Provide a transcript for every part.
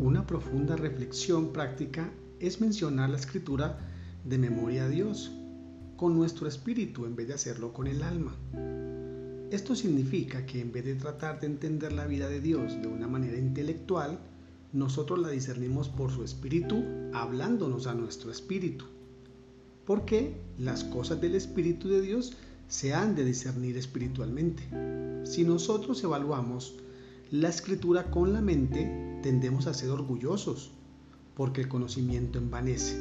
una profunda reflexión práctica es mencionar la escritura de memoria a Dios con nuestro espíritu en vez de hacerlo con el alma. Esto significa que en vez de tratar de entender la vida de Dios de una manera intelectual, nosotros la discernimos por su espíritu hablándonos a nuestro espíritu. Porque las cosas del espíritu de Dios se han de discernir espiritualmente. Si nosotros evaluamos la escritura con la mente, tendemos a ser orgullosos, porque el conocimiento envanece.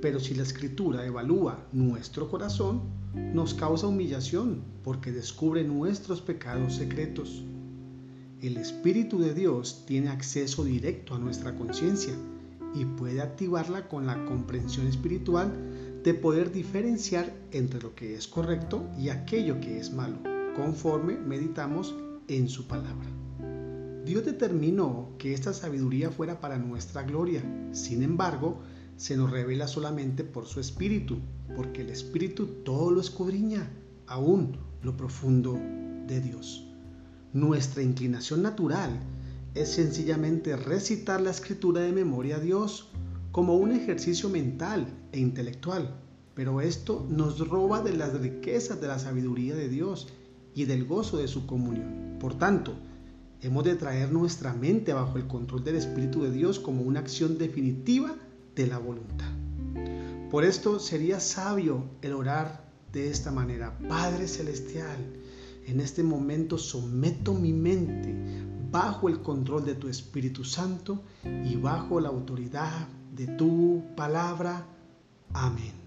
Pero si la escritura evalúa nuestro corazón, nos causa humillación porque descubre nuestros pecados secretos. El Espíritu de Dios tiene acceso directo a nuestra conciencia y puede activarla con la comprensión espiritual de poder diferenciar entre lo que es correcto y aquello que es malo, conforme meditamos en su palabra. Dios determinó que esta sabiduría fuera para nuestra gloria. Sin embargo, se nos revela solamente por su espíritu, porque el espíritu todo lo escudriña, aún lo profundo de Dios. Nuestra inclinación natural es sencillamente recitar la escritura de memoria a Dios como un ejercicio mental e intelectual, pero esto nos roba de las riquezas de la sabiduría de Dios y del gozo de su comunión. Por tanto, Hemos de traer nuestra mente bajo el control del Espíritu de Dios como una acción definitiva de la voluntad. Por esto sería sabio el orar de esta manera. Padre Celestial, en este momento someto mi mente bajo el control de tu Espíritu Santo y bajo la autoridad de tu palabra. Amén.